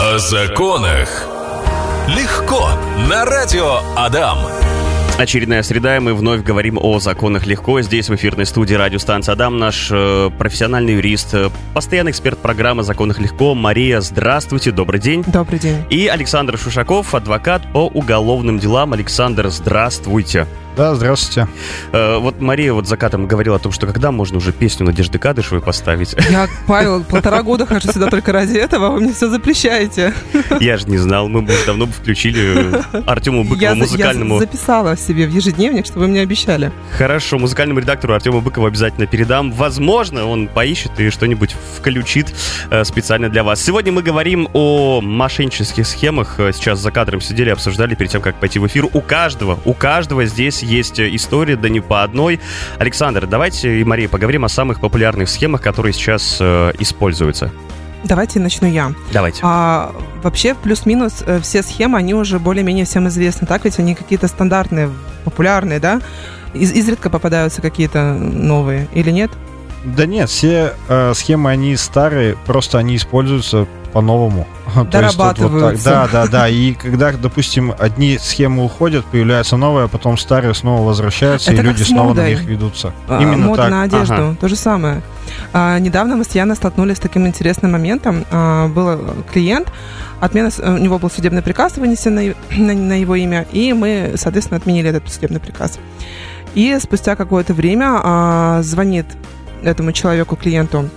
О законах. Легко. На радио Адам. Очередная среда, и мы вновь говорим о законах легко. Здесь в эфирной студии радиостанции Адам наш э, профессиональный юрист, э, постоянный эксперт программы «Законах легко» Мария. Здравствуйте, добрый день. Добрый день. И Александр Шушаков, адвокат по уголовным делам. Александр, здравствуйте. Да, здравствуйте. Э, вот Мария вот закатом говорила о том, что когда можно уже песню Надежды Кадышевой поставить. Я, Павел, полтора года хожу сюда только ради этого, а вы мне все запрещаете. Я же не знал, мы бы уже давно бы включили Артему Быкову Я, музыкальному... я записала себе в ежедневник, что вы мне обещали. Хорошо, музыкальному редактору Артему Быкову обязательно передам. Возможно, он поищет и что-нибудь включит э, специально для вас. Сегодня мы говорим о мошеннических схемах. Э, Сейчас за кадром сидели, обсуждали перед тем, как пойти в эфир. У каждого, у каждого здесь есть э, история, да не по одной. Александр, давайте и Мария поговорим о самых популярных схемах, которые сейчас э, используются. Давайте начну я. Давайте. А, вообще, плюс-минус, э, все схемы, они уже более-менее всем известны, так? Ведь они какие-то стандартные, популярные, да? Из- изредка попадаются какие-то новые, или нет? Да нет, все э, схемы, они старые, просто они используются по-новому. То есть тут вот так. Дорабатываются. Да, да, да. И когда, допустим, одни схемы уходят, появляются новые, а потом старые снова возвращаются, Это и люди снова на них ведутся. А, Именно мода так. на одежду, Ага. то же самое. А, недавно мы с Яной столкнулись с таким интересным моментом. А, был клиент, отмена, с- у него был судебный приказ вынесен на, на- на его имя, и мы, соответственно, отменили этот судебный приказ. И спустя какое-то время а, звонит этому человеку, клиенту,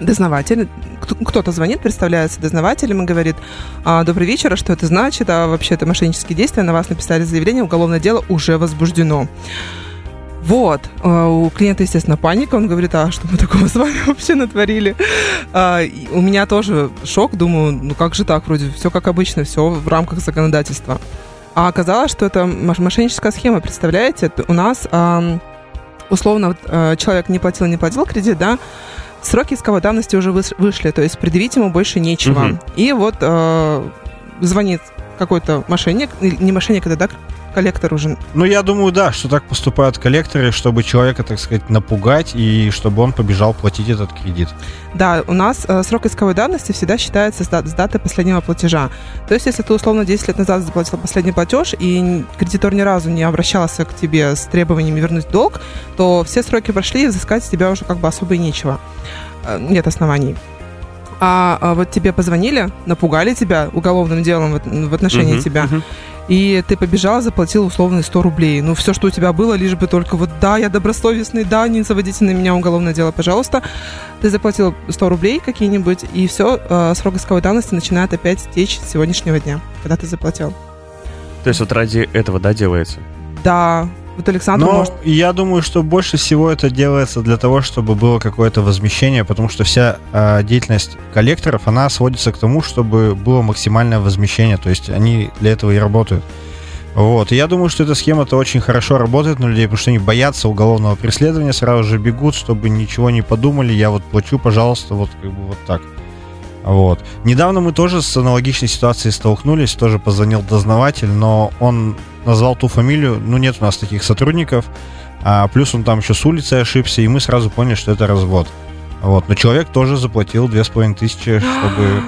дознаватель, Кто- кто-то звонит, представляется дознавателем и говорит, «А, добрый вечер, а что это значит, а вообще это мошеннические действия, на вас написали заявление, уголовное дело уже возбуждено. Вот. А, У клиента, естественно, паника. Он говорит, а что мы такого с вами вообще натворили? А, У меня тоже шок. Думаю, ну как же так? Вроде все как обычно, все в рамках законодательства. А оказалось, что это мош- мошенническая схема, представляете? У нас условно э, человек не платил, не платил кредит, да, сроки исковой давности уже вышли, то есть предъявить ему больше нечего. Мгм. И вот э, звонит какой-то мошенник, не мошенник, это да, коллектор уже Ну, я думаю, да, что так поступают коллекторы, чтобы человека, так сказать, напугать, и чтобы он побежал платить этот кредит. Да, у нас э, срок исковой давности всегда считается с, дат- с даты последнего платежа. То есть, если ты условно 10 лет назад заплатил последний платеж, и кредитор ни разу не обращался к тебе с требованиями вернуть долг, то все сроки прошли, и взыскать с тебя уже как бы особо и нечего. Э, Нет оснований. А, а вот тебе позвонили, напугали тебя уголовным делом в, в отношении Мгм, тебя, мгм. И ты побежал, заплатил условные 100 рублей. Ну, все, что у тебя было, лишь бы только вот, да, я добросовестный, да, не заводите на меня уголовное дело, пожалуйста. Ты заплатил 100 рублей какие-нибудь, и все, срок исковой давности начинает опять течь с сегодняшнего дня, когда ты заплатил. То есть вот ради этого, да, делается? Да, вот Александр Но может... я думаю, что больше всего это делается для того, чтобы было какое-то возмещение, потому что вся э, деятельность коллекторов, она сводится к тому, чтобы было максимальное возмещение, то есть они для этого и работают. Вот. И я думаю, что эта схема-то очень хорошо работает на людей, потому что они боятся уголовного преследования, сразу же бегут, чтобы ничего не подумали, я вот плачу, пожалуйста, вот как бы вот так. Вот. Недавно мы тоже с аналогичной ситуацией столкнулись, тоже позвонил дознаватель, но он назвал ту фамилию, ну нет у нас таких сотрудников, а плюс он там еще с улицы ошибся, и мы сразу поняли, что это развод. Вот. Но человек тоже заплатил две с половиной тысячи, чтобы,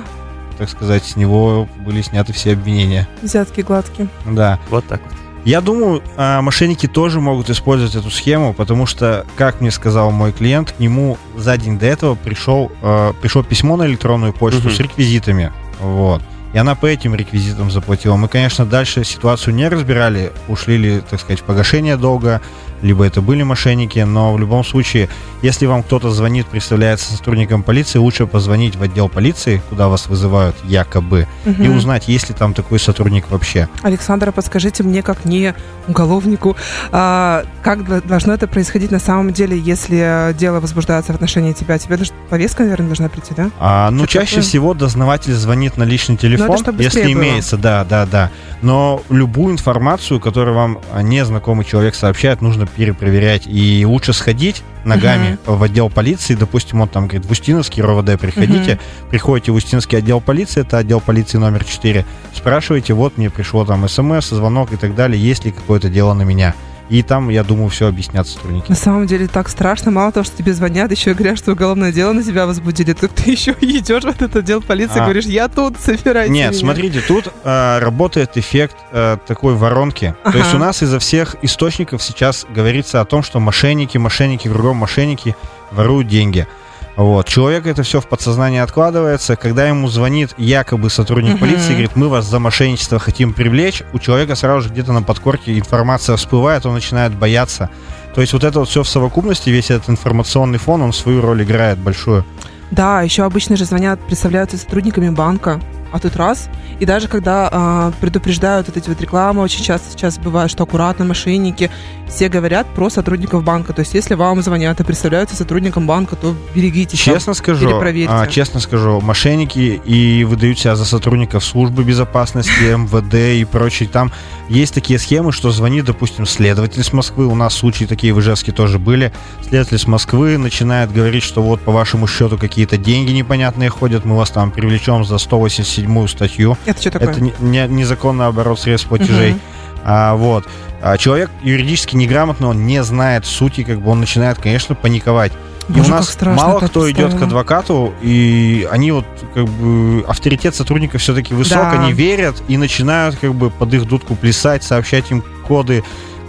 так сказать, с него были сняты все обвинения. Взятки гладкие. Да. Вот так вот. Я думаю, а, мошенники тоже могут использовать эту схему, потому что, как мне сказал мой клиент, к нему за день до этого пришел, а, пришло письмо на электронную почту Мгм. с реквизитами. Вот. И она по этим реквизитам заплатила. Мы, конечно, дальше ситуацию не разбирали, ушли ли, так сказать, в погашение долга, либо это были мошенники, но в любом случае, если вам кто-то звонит, представляется сотрудником полиции, лучше позвонить в отдел полиции, куда вас вызывают якобы, и Мгм. узнать, есть ли там такой сотрудник вообще. Александра, подскажите мне, как не уголовнику, а, как должно это происходить на самом деле, если дело возбуждается в отношении тебя? Тебе даже повестка, наверное, должна прийти, да? А, ну, Что чаще такое? всего дознаватель звонит на личный телефон, Это чтоб если было. имеется, да, да, да. Но любую информацию, которую вам а, незнакомый человек сообщает, нужно перепроверять. И лучше сходить ногами в отдел полиции, допустим, он там говорит, в Устиновский РОВД приходите, приходите в Устинский отдел полиции, это отдел полиции номер 4, спрашиваете, вот мне пришло там смс, звонок и так далее, есть ли какое-то дело на меня. И там, я думаю, все объяснят сотрудники. На самом деле так страшно. Мало того, что тебе звонят, еще и говорят, что уголовное дело на тебя возбудили. Так ты еще идешь в этот отдел полиции и А. говоришь, я тут, собирайте Нет, меня». смотрите, тут э, работает эффект э, такой воронки. Ага. То есть у нас изо всех источников сейчас говорится о том, что мошенники, мошенники, кругом мошенники воруют деньги. Вот. Человек это все в подсознании откладывается. Когда ему звонит якобы сотрудник Мгм. полиции и говорит, мы вас за мошенничество хотим привлечь, у человека сразу же где-то на подкорке информация всплывает, он начинает бояться. То есть вот это вот все в совокупности, весь этот информационный фон, он свою роль играет большую. Да, еще обычно же звонят, представляются сотрудниками банка, а тут раз. И даже когда а, предупреждают вот эти вот рекламы, очень часто сейчас бывает, что аккуратно мошенники, все говорят про сотрудников банка. То есть если вам звонят и представляются сотрудником банка, то берегитесь. там. Честно скажу, перепроверьте. а, честно скажу, мошенники и выдают себя за сотрудников службы безопасности, МВД и прочее. Там есть такие схемы, что звонит, допустим, следователь с Москвы. У нас случаи такие в Ижевске тоже были. Следователь с Москвы начинает говорить, что вот по вашему счету какие-то деньги непонятные ходят, мы вас там привлечем за 187 статью. Это что такое? Это не- не- незаконный оборот средств платежей. Мгм. А, вот. А человек юридически неграмотный, он не знает сути, как бы он начинает, конечно, паниковать. И Боже, у как нас мало кто идет к адвокату, и они вот как бы авторитет сотрудников все-таки высок, Да. они верят и начинают как бы под их дудку плясать, сообщать им коды,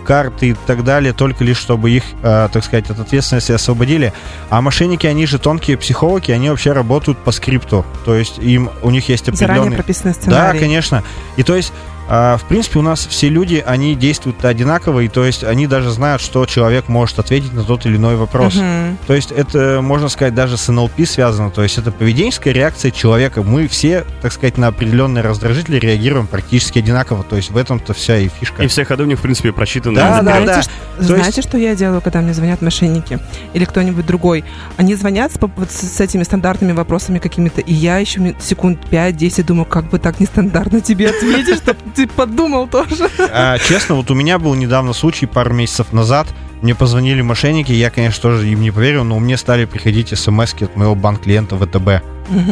карты и так далее, только лишь чтобы их, э, так сказать, от ответственности освободили. А мошенники, они же тонкие психологи, они вообще работают по скрипту, то есть им у них есть Заранее определенный прописанный да, конечно. И то есть, в принципе, у нас все люди, они действуют одинаково, и то есть они даже знают, что человек может ответить на тот или иной вопрос. Мгм. То есть это, можно сказать, даже с НЛП связано. То есть это поведенческая реакция человека. Мы все, так сказать, на определенные раздражители реагируем практически одинаково. То есть в этом-то вся и фишка. И все ходы у них, в принципе, просчитаны. Да, да, знаете, да. ш- То знаете, что я делаю, когда мне звонят мошенники или кто-нибудь другой? Они звонят с, вот с, этими стандартными вопросами какими-то, и я еще секунд 5-10 думаю, как бы так нестандартно тебе ответить, чтобы ты подумал тоже. А, честно, вот у меня был недавно случай, пару месяцев назад. Мне позвонили мошенники, я, конечно, тоже им не поверил, но мне стали приходить смс от моего банк-клиента ВТБ.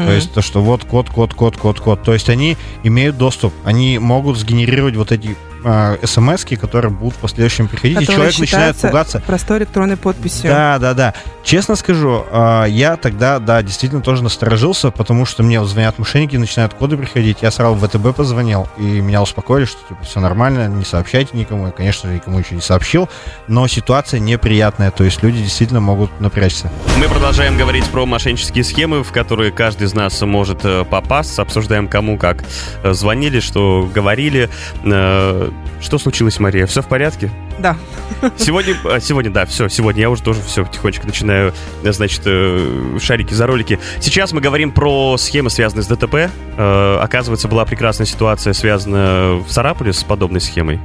То есть то, что вот код, код, код, код, код. То есть они имеют доступ, они могут сгенерировать вот эти смс, которые будут в последующем приходить, и Которые человек начинает пугаться. Простой электронной подписью. Да, да, да. Честно скажу, а, я тогда, да, действительно тоже насторожился, потому что мне звонят мошенники, начинают коды приходить. Я сразу в ВТБ позвонил, и меня успокоили, что типа все нормально, не сообщайте никому. Я, конечно же, никому еще не сообщил, но ситуация неприятная, то есть люди действительно могут напрячься. Мы продолжаем говорить про мошеннические схемы, в которые каждый из нас может э, попасть. Обсуждаем, кому как э, звонили, что говорили. Что случилось, Мария? Все в порядке? Да. Сегодня, а, сегодня, да, все, сегодня я уже тоже все потихонечку начинаю, э, значит, э, шарики за ролики. Сейчас мы говорим про схемы, связанные с ДТП. Э, Оказывается, была прекрасная ситуация, связанная в Сарапуле с подобной схемой.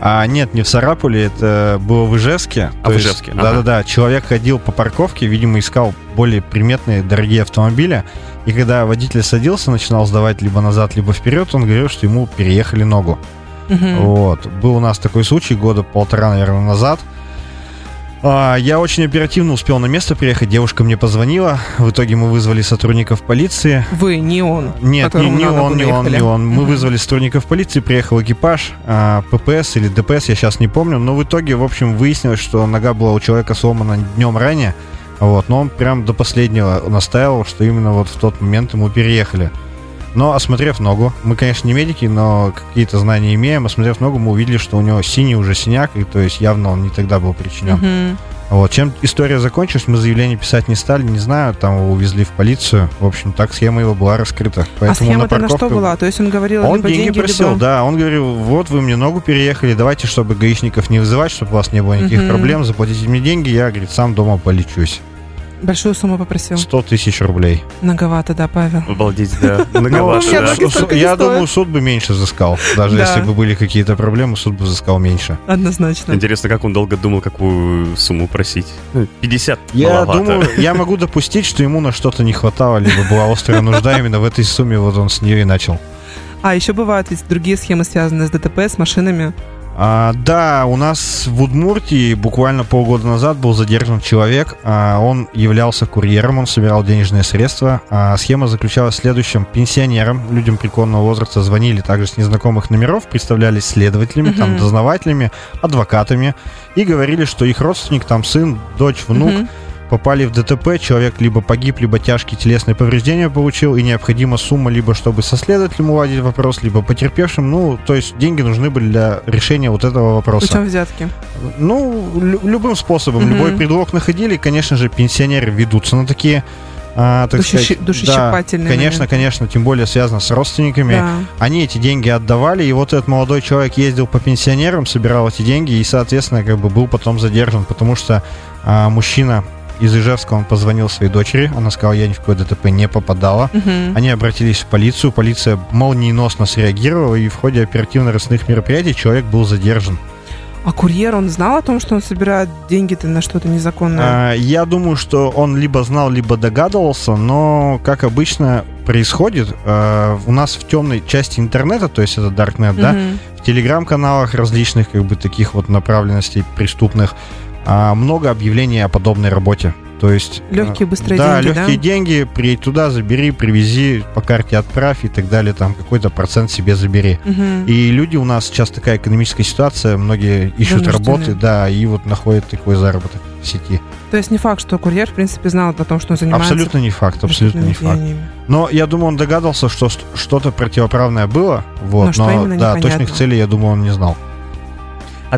А нет, не в Сарапуле, это было в Ижевске. А, То в есть, Ижевске, ага. Да-да-да, человек ходил по парковке, видимо, искал более приметные, дорогие автомобили. И когда водитель садился, начинал сдавать либо назад, либо вперед, он говорил, что ему переехали ногу. Мгм. Вот. Был у нас такой случай года полтора, наверное, назад. А, Я очень оперативно успел на место приехать. Девушка мне позвонила. В итоге мы вызвали сотрудников полиции. Вы, не он. Нет, не, не он, не он, не он. Мы Мгм. вызвали сотрудников полиции, приехал экипаж, а, ППС или ДПС, я сейчас не помню. Но в итоге, в общем, выяснилось, что нога была у человека сломана днем ранее. Вот, но он прям до последнего настаивал, что именно вот в тот момент ему переехали. Но осмотрев ногу, мы, конечно, не медики, но какие-то знания имеем. Осмотрев ногу, мы увидели, что у него синий уже синяк, и то есть явно он не тогда был причинен. Мгм. Вот. Чем история закончилась, мы заявление писать не стали, не знаю, там его увезли в полицию. В общем, так схема его была раскрыта. А Поэтому схема-то на что парковку- была? То есть он говорил, Он либо деньги, деньги, просил, либо... да. Он говорил, вот вы мне ногу переехали, давайте, чтобы гаишников не вызывать, чтобы у вас не было никаких Мгм. проблем, заплатите мне деньги, я, говорит, сам дома полечусь. Большую сумму попросил. 100 тысяч рублей. Многовато, да, Павел? Обалдеть, да. Ну, Многовато, нет, да. я думаю, суд бы меньше взыскал. Даже Да. если бы были какие-то проблемы, суд бы взыскал меньше. Однозначно. Интересно, как он долго думал, какую сумму просить. Ну, 50 Я маловато. думаю, я могу допустить, что ему на что-то не хватало, либо была острая нужда именно в этой сумме, вот он с нее и начал. А еще бывают ведь другие схемы, связанные с ДТП, с машинами. А, да, у нас в Удмуртии буквально полгода назад был задержан человек. А, он являлся курьером, он собирал денежные средства. А, схема заключалась в следующем. Пенсионерам, людям преклонного возраста звонили также с незнакомых номеров, представлялись следователями, там, дознавателями, адвокатами и говорили, что их родственник, там, сын, дочь, внук. Попали в ДТП, человек либо погиб, либо тяжкие телесные повреждения получил, и необходима сумма либо чтобы со следователем уладить вопрос, либо потерпевшим. Ну, то есть деньги нужны были для решения вот этого вопроса. Причем взятки. Ну, лю- любым способом, Мгм. любой предлог находили. Конечно же, пенсионеры ведутся на такие, а, так Душещи- сказать, Да, конечно, конечно, тем более связано с родственниками. Да. Они эти деньги отдавали, и вот этот молодой человек ездил по пенсионерам, собирал эти деньги, и, соответственно, как бы был потом задержан, потому что а, мужчина из Ижевска, он позвонил своей дочери, она сказала, я ни в какое ДТП не попадала. Мгм. Они обратились в полицию, полиция молниеносно среагировала, и в ходе оперативно-розыскных мероприятий человек был задержан. А курьер, он знал о том, что он собирает деньги-то на что-то незаконное? А, Я думаю, что он либо знал, либо догадывался, но, как обычно происходит, а, у нас в темной части интернета, то есть это Darknet, да, Мгм. в телеграм-каналах различных, как бы, таких вот направленностей преступных, а, много объявлений о подобной работе. То есть... Легкие, а, быстрые да, деньги, да? легкие деньги, приедь туда, забери, привези, по карте отправь и так далее, там какой-то процент себе забери. Мгм. И люди у нас сейчас такая экономическая ситуация, многие ищут работы, да, и вот находят такой заработок в сети. То есть не факт, что курьер, в принципе, знал о том, что он занимается Абсолютно не факт, абсолютно не факт. Но я думаю, он догадался, что что-то противоправное было, вот, Но именно, да, непонятно. точных целей, я думаю, он не знал.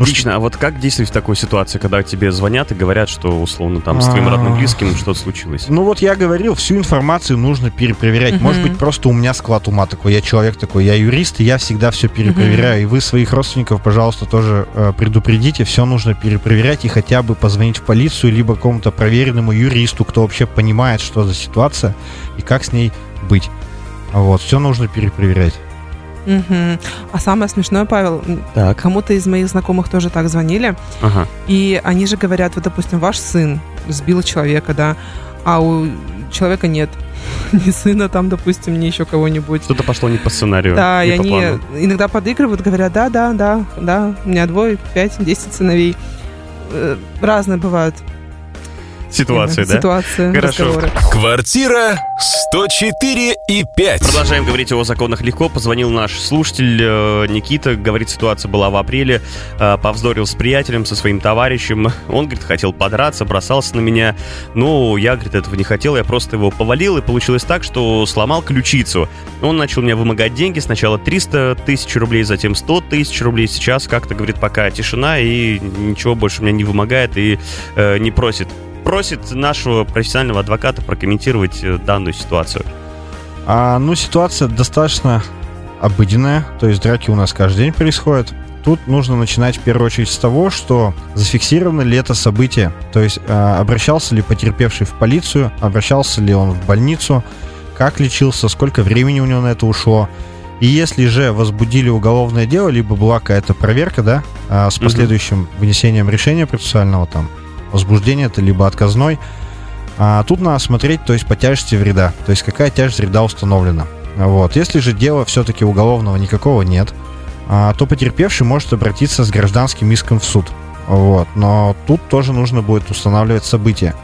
Отлично. А вот как действовать в такой ситуации, когда тебе звонят и говорят, что условно там с твоим родным А. близким что-то случилось? Ну вот я говорил, всю информацию нужно перепроверять. Может быть, просто у меня склад ума такой, я человек такой, я юрист, и я всегда все перепроверяю. И вы своих родственников, пожалуйста, тоже э, предупредите, все нужно перепроверять и хотя бы позвонить в полицию, либо какому-то проверенному юристу, кто вообще понимает, что за ситуация и как с ней быть. Вот, все нужно перепроверять. Мгм. А самое смешное, Павел, Так. кому-то из моих знакомых тоже так звонили, Ага. и они же говорят, вот, допустим, ваш сын сбил человека, да, а у человека нет ни сына там, допустим, ни еще кого-нибудь. Что-то пошло не по сценарию. Да, не и они плану. иногда подыгрывают, говорят, да, да, да, да, у меня двое, пять, десять сыновей. Э, Разные бывают Ситуация, э, да? ситуации, Хорошо. разговоры. Квартира 104 и 5. Продолжаем говорить о законах легко. Позвонил наш слушатель э, Никита. Говорит, ситуация была в апреле. Э, повздорил с приятелем, со своим товарищем. Он, говорит, хотел подраться, бросался на меня. Ну, я, говорит, этого не хотел. Я просто его повалил. И получилось так, что сломал ключицу. Он начал меня вымогать деньги. Сначала 300 тысяч рублей, затем 100 тысяч рублей. Сейчас как-то, говорит, пока тишина. И ничего больше меня не вымогает и э, не просит. Просит нашего профессионального адвоката прокомментировать э, данную ситуацию. А, ну, ситуация достаточно обыденная, то есть драки у нас каждый день происходят. Тут нужно начинать в первую очередь с того, что зафиксировано ли это событие, то есть а, обращался ли потерпевший в полицию, обращался ли он в больницу, как лечился, сколько времени у него на это ушло. И если же возбудили уголовное дело, либо была какая-то проверка, да, а, с последующим вынесением решения процессуального, там, возбуждение это либо отказной, а, тут надо смотреть, то есть по тяжести вреда, то есть какая тяжесть вреда установлена. Вот. Если же дела все-таки уголовного никакого нет, а, то потерпевший может обратиться с гражданским иском в суд. Вот. Но тут тоже нужно будет устанавливать события.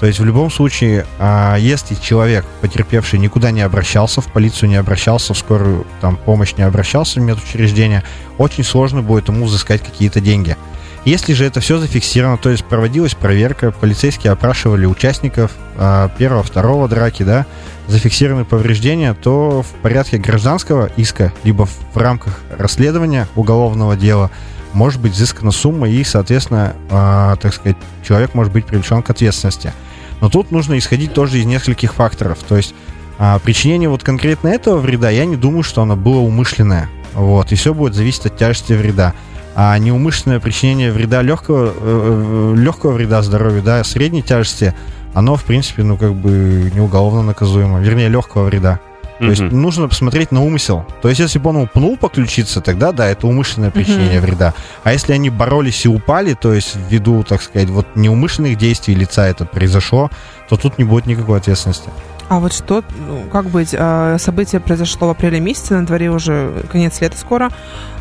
То есть в любом случае, а, если человек, потерпевший, никуда не обращался, в полицию не обращался, в скорую там, помощь не обращался в медучреждение, очень сложно будет ему взыскать какие-то деньги. Если же это все зафиксировано, то есть проводилась проверка, полицейские опрашивали участников а, первого, второго драки, да, зафиксированы повреждения, то в порядке гражданского иска, либо в, в рамках расследования уголовного дела может быть взыскана сумма и, соответственно, а, так сказать, человек может быть привлечен к ответственности. Но тут нужно исходить тоже из нескольких факторов. То есть а, причинение вот конкретно этого вреда, я не думаю, что оно было умышленное. Вот, и все будет зависеть от тяжести вреда. А неумышленное причинение вреда легкого, э, э, легкого вреда здоровью, да, средней тяжести, оно, в принципе, ну, как бы не уголовно наказуемо. Вернее, легкого вреда. То есть Мгм. нужно посмотреть на умысел. То есть, если бы он пнул по ключице, тогда да, это умышленное причинение вреда. А если они боролись и упали, то есть ввиду, так сказать, вот неумышленных действий лица это произошло, то тут не будет никакой ответственности. А вот что, ну, как быть, а, событие произошло в апреле месяце, на дворе уже конец лета скоро,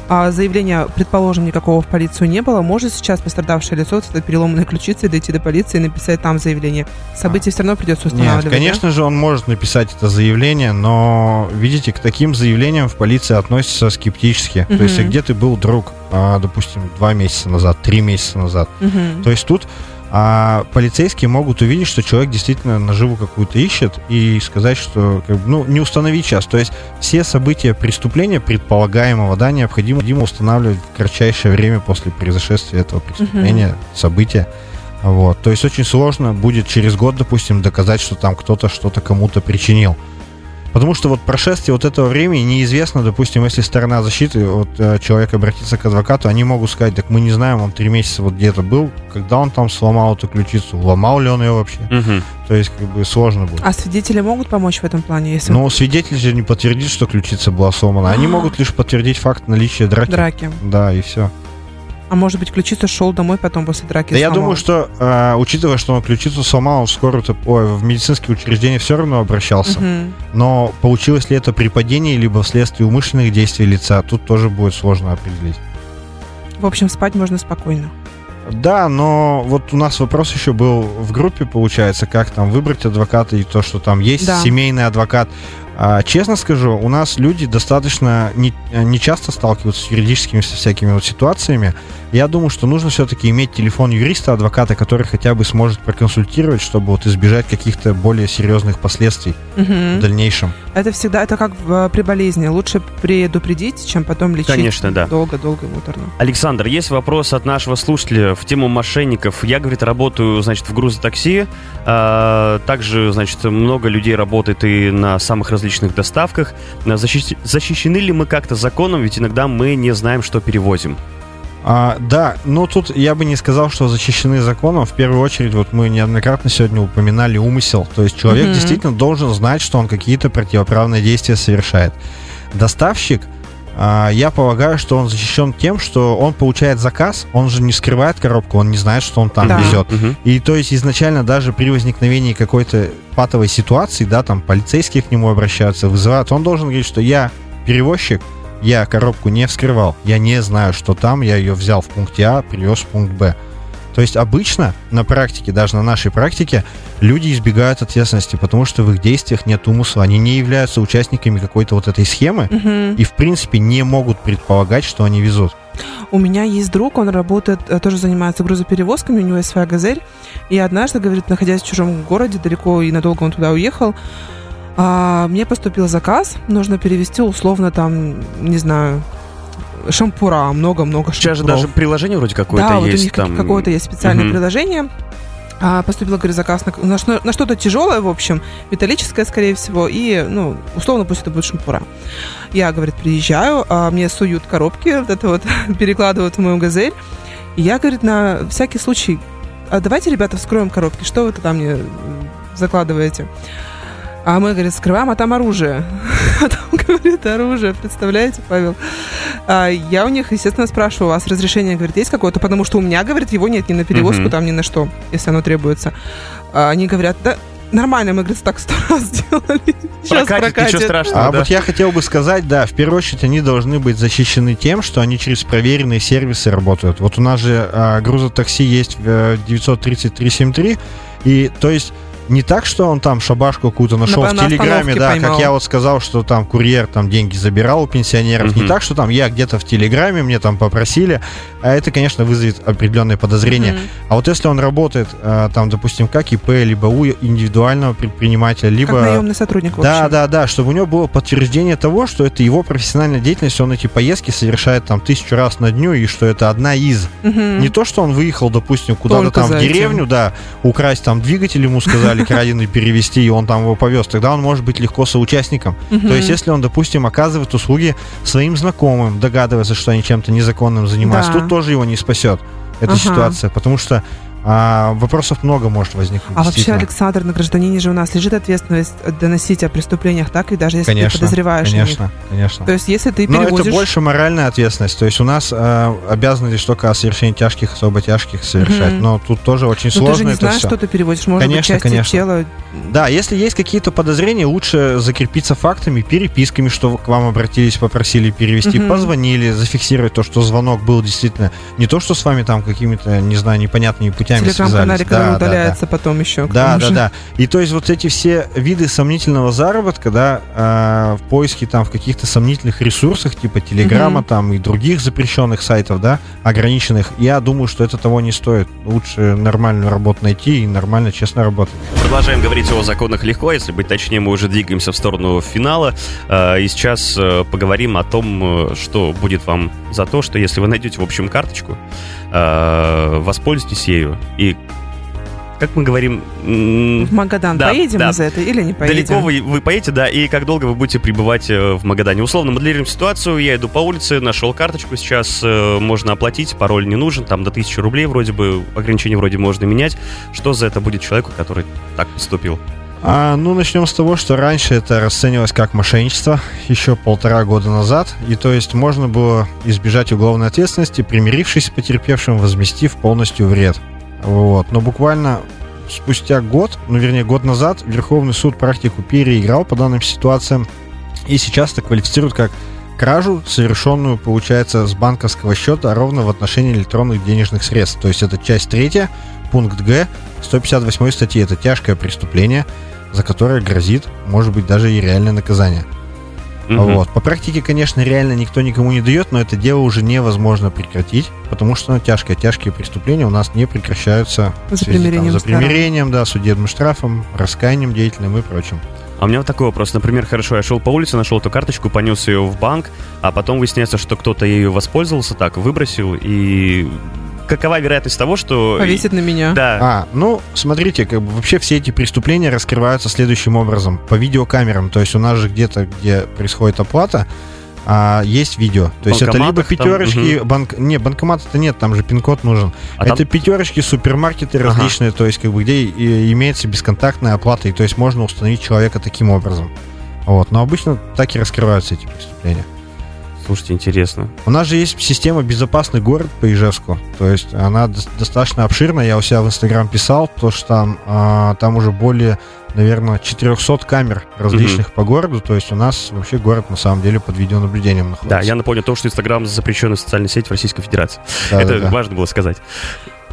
а заявления, предположим, никакого в полицию не было, может сейчас пострадавшее лицо с этой переломанной ключицей дойти до полиции и написать там заявление? Событие все равно придется устанавливать, Нет, конечно да? же, он может написать это заявление, но, видите, к таким заявлениям в полиции относятся скептически. Мгм. То есть, а где ты был, друг, а, допустим, два месяца назад, три месяца назад? Мгм. То есть тут а, полицейские могут увидеть, что человек действительно наживу какую-то ищет и сказать, что как бы, ну, не установить час. То есть все события преступления предполагаемого, да, необходимо, необходимо устанавливать в кратчайшее время после произошествия этого преступления, события. Вот. То есть очень сложно будет через год, допустим, доказать, что там кто-то что-то кому-то причинил. Потому что вот прошествие вот этого времени неизвестно, допустим, если сторона защиты, вот э, человек обратится к адвокату, они могут сказать, так мы не знаем, он три месяца вот где-то был, когда он там сломал эту ключицу, ломал ли он ее вообще. Мгм. То есть как бы сложно будет. А свидетели могут помочь в этом плане, если Но свидетель же не подтвердит, что ключица была сломана. Они А. могут лишь подтвердить факт наличия драки. драки? Да, и все. А может быть, ключица шел домой потом после драки? Да я сломал? думаю, что, э, учитывая, что он ключицу сломал, он в скорую ой, в медицинские учреждения все равно обращался. Мгм. Но получилось ли это при падении, либо вследствие умышленных действий лица, тут тоже будет сложно определить. В общем, спать можно спокойно. Да, но вот у нас вопрос еще был в группе, получается, как там выбрать адвоката и то, что там есть Да. семейный адвокат. А, честно скажу, у нас люди достаточно не, не часто сталкиваются с юридическими со всякими вот ситуациями. Я думаю, что нужно все-таки иметь телефон юриста, адвоката, который хотя бы сможет проконсультировать, чтобы вот избежать каких-то более серьезных последствий Мгм. в дальнейшем. Это всегда, это как в- при болезни. Лучше предупредить, чем потом лечить. Конечно, да. Долго-долго и муторно. Александр, есть вопрос от нашего слушателя в тему мошенников. Я, говорит, работаю, значит, в грузотакси. А, также, значит, много людей работает и на самых различных доставках. А, защищ- Защищены ли мы как-то законом? Ведь иногда мы не знаем, что перевозим. А, да, но тут я бы не сказал, что защищены законом. В первую очередь, вот мы неоднократно сегодня упоминали умысел. То есть человек Мгм. действительно должен знать, что он какие-то противоправные действия совершает. Доставщик, я полагаю, что он защищен тем, что он получает заказ, он же не скрывает коробку, он не знает, что он там Да. везет. Мгм. И то есть изначально даже при возникновении какой-то патовой ситуации, да, там полицейские к нему обращаются, вызывают, он должен говорить, что я перевозчик, я коробку не вскрывал, я не знаю, что там, я ее взял в пункте А, привез в пункт Б. То есть обычно на практике, даже на нашей практике, люди избегают ответственности, потому что в их действиях нет умысла. Они не являются участниками какой-то вот этой схемы Мгм. и, в принципе, не могут предполагать, что они везут. У меня есть друг, он работает, э, тоже занимается грузоперевозками, у него есть своя газель. И однажды, говорит, находясь в чужом городе, далеко и надолго он туда уехал, а, мне поступил заказ, нужно перевести условно там, не знаю, шампура, много-много Сейчас же шампуров. даже приложение вроде какое-то да, вот у есть. них там... какое-то есть специальное Мгм. приложение. А, поступил, говорю, заказ на, на на что-то тяжелое, в общем, металлическое, скорее всего, и, ну, условно, пусть это будет шампура. Я, говорит, приезжаю, а мне суют коробки, вот это вот перекладывают в мою газель. И я, говорит, на всякий случай, а давайте, ребята, вскроем коробки, что вы туда мне закладываете? А мы, говорит, скрываем, а там оружие. А там, говорит, оружие, представляете, Павел? А я у них, естественно, спрашиваю, у вас разрешение, говорит, есть какое-то? Потому что у меня, говорит, его нет ни на перевозку, там, ни на что, если оно требуется. А они говорят, да, нормально, мы, говорит, так сто раз сделали. Сейчас Прокатит, ничего страшного, А да? вот я хотел бы сказать, да, в первую очередь они должны быть защищены тем, что они через проверенные сервисы работают. Вот у нас же а, грузотакси есть в э, 93373, и то есть не так, что он там шабашку какую-то нашел На- в Телеграме, да, поймал. как я вот сказал, что там курьер там деньги забирал у пенсионеров. Не Мгм. так, что там я где-то в Телеграме, мне там попросили, а это, конечно, вызовет определенные подозрения. Мгм. А вот если он работает, а, там, допустим, как ИП, либо у индивидуального предпринимателя, либо... Как наемный сотрудник, Да, да, да, чтобы у него было подтверждение того, что это его профессиональная деятельность, он эти поездки совершает там тысячу раз на дню, и что это одна из. Мгм. Не то, что он выехал, допустим, куда-то Только там в за этим. деревню, да, украсть там двигатель, ему сказали краденый перевести, и он там его повез. Тогда он может быть легко соучастником. Мгм. То есть, если он, допустим, оказывает услуги своим знакомым, догадывается, что они чем-то незаконным занимаются, Да. тут тоже его не спасет эта Ага. ситуация, потому что а, вопросов много может возникнуть. А вообще. Александр, на гражданине же у нас лежит ответственность доносить о преступлениях, так? И даже если конечно, ты подозреваешь о них. конечно, конечно. То есть, если ты Но перевозишь... это больше моральная ответственность. То есть у нас э, обязанность только о совершении тяжких, особо тяжких совершать. Мгм. Но тут тоже очень Ну, ты сложно же не знаешь, всё. что ты переводишь. Может Конечно, быть, части конечно. тела... Да, если есть какие-то подозрения, лучше закрепиться фактами, переписками, что к вам обратились, попросили перевести, Мгм. позвонили, зафиксировать то, что звонок был действительно не то, что с вами там какими-то, не знаю, непонятными путями Телеграм-канале, связались. который Да, да, да. удаляется потом еще. Да, да, же. да. И то есть вот эти все виды сомнительного заработка, да, э, в поиске там в каких-то сомнительных ресурсах, типа Телеграма Мгм. там и других запрещенных сайтов, да, ограниченных, я думаю, что это того не стоит. Лучше нормальную работу найти и нормально, честно работать. Продолжаем говорить о законах легко. Если быть точнее, мы уже двигаемся в сторону финала. Э, И сейчас э, поговорим о том, э, что будет вам за то, что если вы найдете, в общем, карточку, воспользуйтесь ею. И, как мы говорим... В Магадан Да, поедем да. мы за это или не поедем? Далеко вы, вы поедете, да, и как долго вы будете пребывать э, в Магадане. Условно моделируем ситуацию, я иду по улице, нашел карточку, сейчас э, можно оплатить, пароль не нужен, там до 1000 рублей вроде бы, ограничения вроде можно менять. Что за это будет человеку, который так поступил? А, ну, начнем с того, что раньше это расценивалось как мошенничество, еще полтора года назад, и то есть можно было избежать уголовной ответственности, примирившись с потерпевшим, возместив полностью вред. Вот. Но буквально спустя год, ну, вернее, год назад, Верховный суд практику переиграл по данным ситуациям, и сейчас это квалифицируют как кражу, совершенную, получается, с банковского счета ровно в отношении электронных денежных средств. То есть это часть третья, пункт Г 158 статьи. Это тяжкое преступление, за которое грозит, может быть, даже и реальное наказание. Мгм. Вот. По практике, конечно, реально никто никому не дает, но это дело уже невозможно прекратить, потому что ну, тяжкое, тяжкие преступления у нас не прекращаются в За связи, там, примирением за сторон. примирением, да, судебным штрафом, раскаянием деятельным и прочим. А у меня вот такой вопрос. Например, хорошо, я шел по улице, нашел эту карточку, понес ее в банк, а потом выясняется, что кто-то ею воспользовался так, выбросил, и какова вероятность того, что... Повесит на меня. Да. А, ну, смотрите, как бы вообще все эти преступления раскрываются следующим образом. По видеокамерам. То есть у нас же где-то, где происходит оплата, а, есть видео. То есть это либо Банкоматах там, пятерочки, банк... Не, банкомата-то нет, там же пин-код нужен. А это там- пятерочки, супермаркеты Ага. различные, то есть как бы где и- имеется бесконтактная оплата, и то есть можно установить человека таким образом. Вот. Но обычно так и раскрываются эти преступления. Слушайте, интересно. У нас же есть система «Безопасный город» по Ижевску. То есть она дос- достаточно обширная. Я у себя в Инстаграм писал, то что там, а, там уже более, наверное, 400 камер различных по городу. То есть у нас вообще город на самом деле под видеонаблюдением находится. Да, я напомню то, что Инстаграм запрещенная социальная сеть в Российской Федерации. Да, Это да, да. важно было сказать.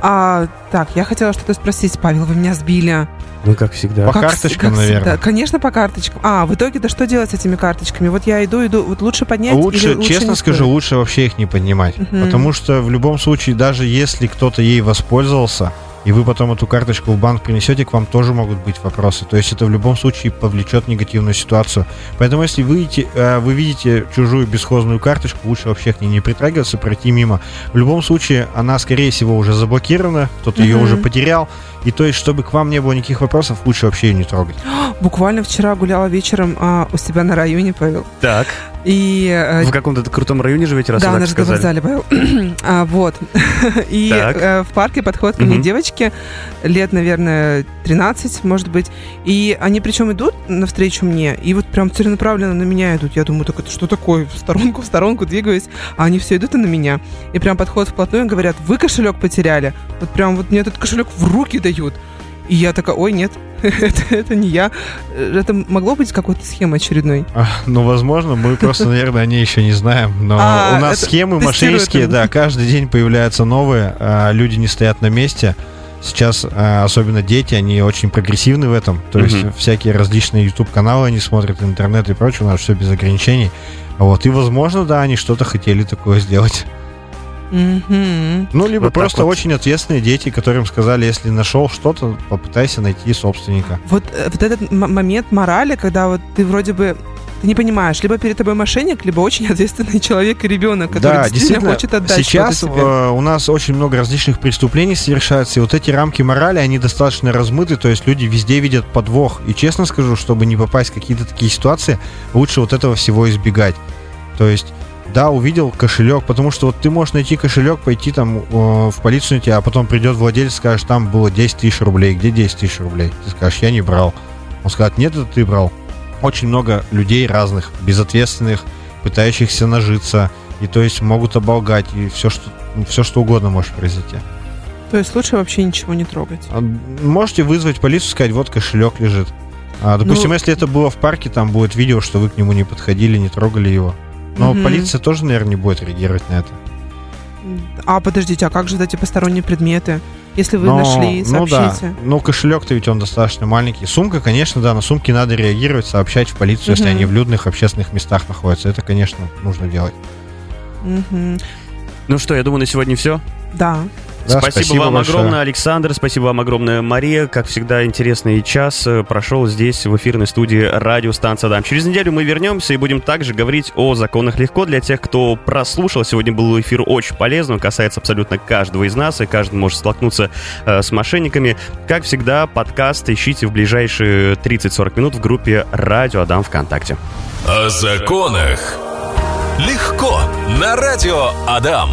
А, так, я хотела что-то спросить, Павел, вы меня сбили. Ну, как всегда. По Как карточкам, как всегда. наверное. Конечно, по карточкам. А, в итоге-то что делать с этими карточками? Вот я иду, иду, вот лучше поднять Лучше, или лучше честно не скажу, лучше вообще их не поднимать. Мгм. Потому что в любом случае, даже если кто-то ей воспользовался, и вы потом эту карточку в банк принесете, к вам тоже могут быть вопросы. То есть это в любом случае повлечет негативную ситуацию. Поэтому если вы, видите, э, вы видите чужую бесхозную карточку, лучше вообще к ней не притрагиваться, пройти мимо. В любом случае, она, скорее всего, уже заблокирована, кто-то ее Мгм. уже потерял. И то есть, чтобы к вам не было никаких вопросов, лучше вообще ее не трогать. Буквально вчера гуляла вечером а, у себя на районе, Павел. Так, И... э, в каком-то крутом районе живете, раз да, вы на так сказали? а, вот. И э, в парке подходят ко мне Мгм. девочки, лет, наверное, 13, может быть. И они причем идут навстречу мне, и вот прям целенаправленно на меня идут. Я думаю, так это что такое? В сторонку, в сторонку двигаюсь. А они все идут и на меня. И прям подходят вплотную и говорят, вы кошелек потеряли. Вот прям вот мне этот кошелек в руки дают. И я такая, ой, нет, это, это не я. Э, Это могло быть какой-то схемой очередной. А, Ну, возможно, мы просто, наверное, о ней еще не знаем. Но А, у нас схемы мошеннические, да, каждый день появляются новые, а, люди не стоят на месте. Сейчас, а, особенно дети, они очень прогрессивны в этом. То есть Мгм. всякие различные YouTube-каналы они смотрят, интернет и прочее, у нас все без ограничений. Вот, и, возможно, да, они что-то хотели такое сделать. Ну, либо Вот просто вот. очень ответственные дети, которым сказали, если нашел что-то, попытайся найти собственника. Вот, э, вот этот м- момент морали, когда вот ты вроде бы ты не понимаешь, либо перед тобой мошенник, либо очень ответственный человек и ребенок, который да, действительно, действительно, хочет отдать сейчас тебе. э, у нас очень много различных преступлений совершается, и вот эти рамки морали, они достаточно размыты, то есть люди везде видят подвох. И честно скажу, чтобы не попасть в какие-то такие ситуации, лучше вот этого всего избегать. То есть да, увидел кошелек, потому что вот ты можешь найти кошелек, пойти там э, в полицию, а потом придет владелец, скажет, там было 10 тысяч рублей, где 10 тысяч рублей? Ты скажешь, я не брал. Он скажет, нет, это ты брал. Очень много людей разных, безответственных, пытающихся нажиться, и то есть могут оболгать, и все что, все, что угодно может произойти. То есть лучше вообще ничего не трогать. А, Можете вызвать полицию, сказать, вот кошелек лежит. А, допустим, Ну- если это было в парке, там будет видео, что вы к нему не подходили, не трогали его. Но Мгм. полиция тоже, наверное, не будет реагировать на это. А, подождите, а как же эти посторонние предметы? Если вы Но- нашли, ну да, сообщите. ну кошелек-то ведь он достаточно маленький. Сумка, конечно, да, на сумке надо реагировать, сообщать в полицию, если Мгм. они в людных общественных местах находятся. Это, конечно, нужно делать. Мгм. Ну что, я думаю, на сегодня все. Да. Да, спасибо, вам большое. огромное, Александр. Спасибо вам огромное, Мария. Как всегда, интересный час э, прошел здесь, в эфирной студии радиостанция Дам. Через неделю мы вернемся и будем также говорить о законах легко. Для тех, кто прослушал, сегодня был эфир очень полезный. Он касается абсолютно каждого из нас, и каждый может столкнуться э, с мошенниками. Как всегда, подкаст ищите в ближайшие 30-40 минут в группе «Радио Адам ВКонтакте». О законах. Легко. На радио Адам.